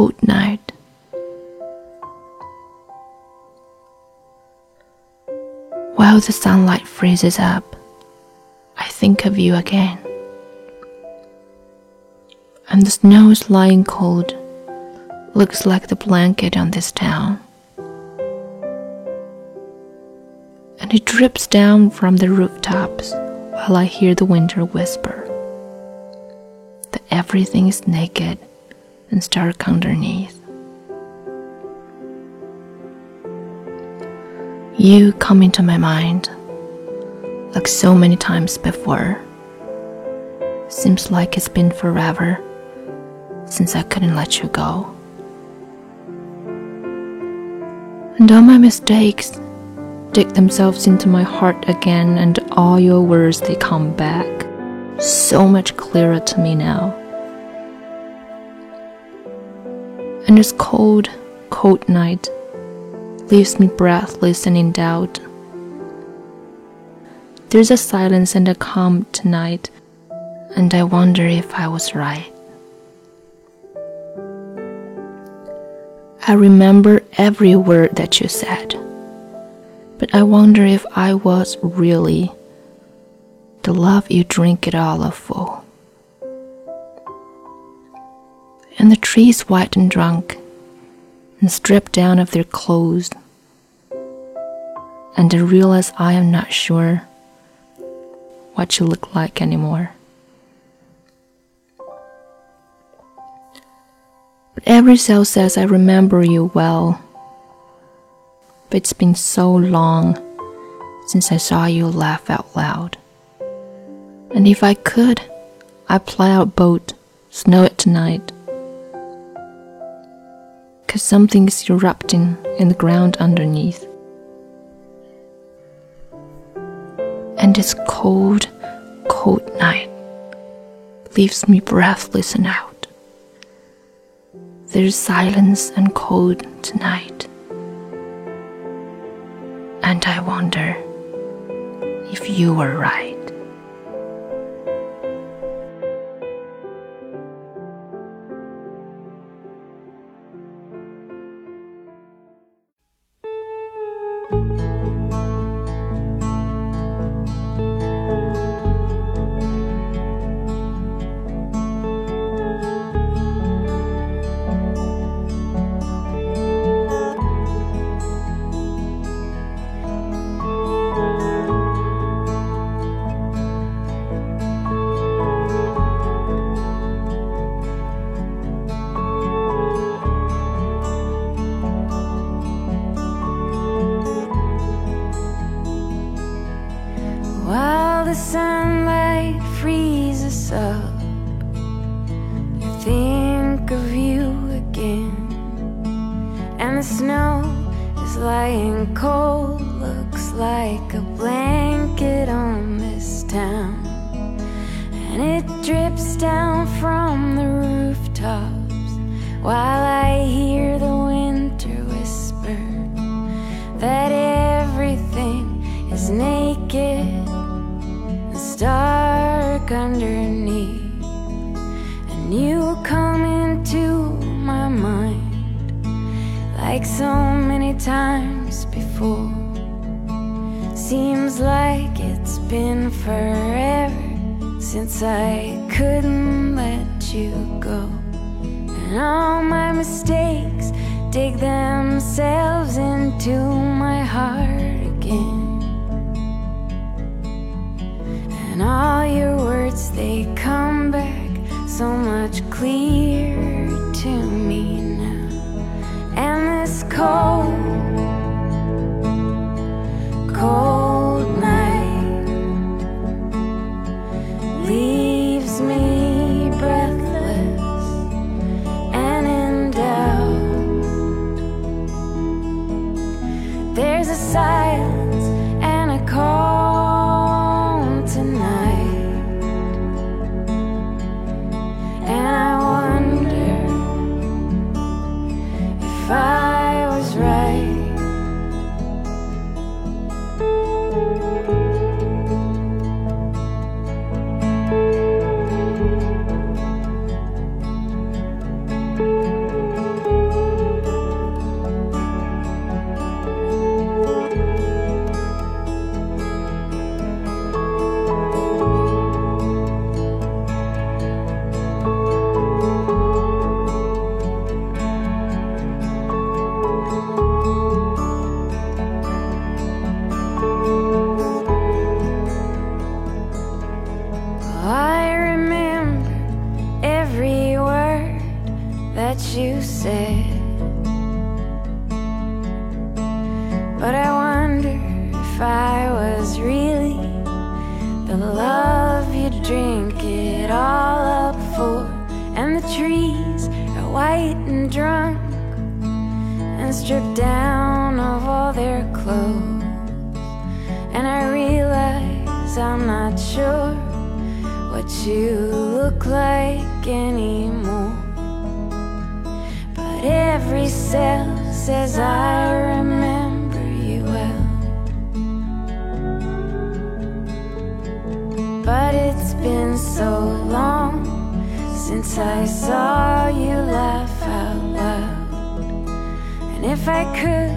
cold night. While the sunlight freezes up, I think of you again. And the snow is lying cold, looks like the blanket on this town. And it drips down from the rooftops while I hear the winter whisper that everything is naked and stark underneath. You come into my mind like so many times before. Seems like it's been forever since I couldn't let you go. And all my mistakes dig themselves into my heart again, and all your words they come back so much clearer to me now. And this cold, cold night leaves me breathless and in doubt. There's a silence and a calm tonight, and I wonder if I was right. I remember every word that you said, but I wonder if I was really the love you drink it all of full. And the trees white and drunk and stripped down of their clothes, and I realize I am not sure what you look like anymore. But every cell says I remember you well. But it's been so long since I saw you laugh out loud. And if I could, I'd fly out boat, snow it tonight. Cause something's erupting in the ground underneath. And this cold, cold night leaves me breathless and out. There's silence and cold tonight. And I wonder if you were right. Sunlight freezes up, I think of you again. And the snow is lying cold, looks like a blanket on this town. And it drips down from the rooftops while I hear the winter whisper that everything is naked and stark underneath. And you come into my mind like so many times before. Seems like it's been forever since I couldn't let you go. And all my mistakes dig themselves into my heart again. All your words, they come back so much clearer to me now. And this cold, cold night leaves me breathless and in doubt. There's a silence you drink it all up for. And the trees are white and drunk and stripped down of all their clothes. And I realize I'm not sure what you look like anymore. But every cell says I remember But it's been so long since I saw you laugh out loud. And if I could,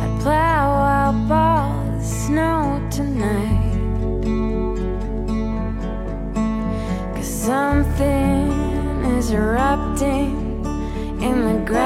I'd plow out all the snow tonight. Cause something is erupting in the ground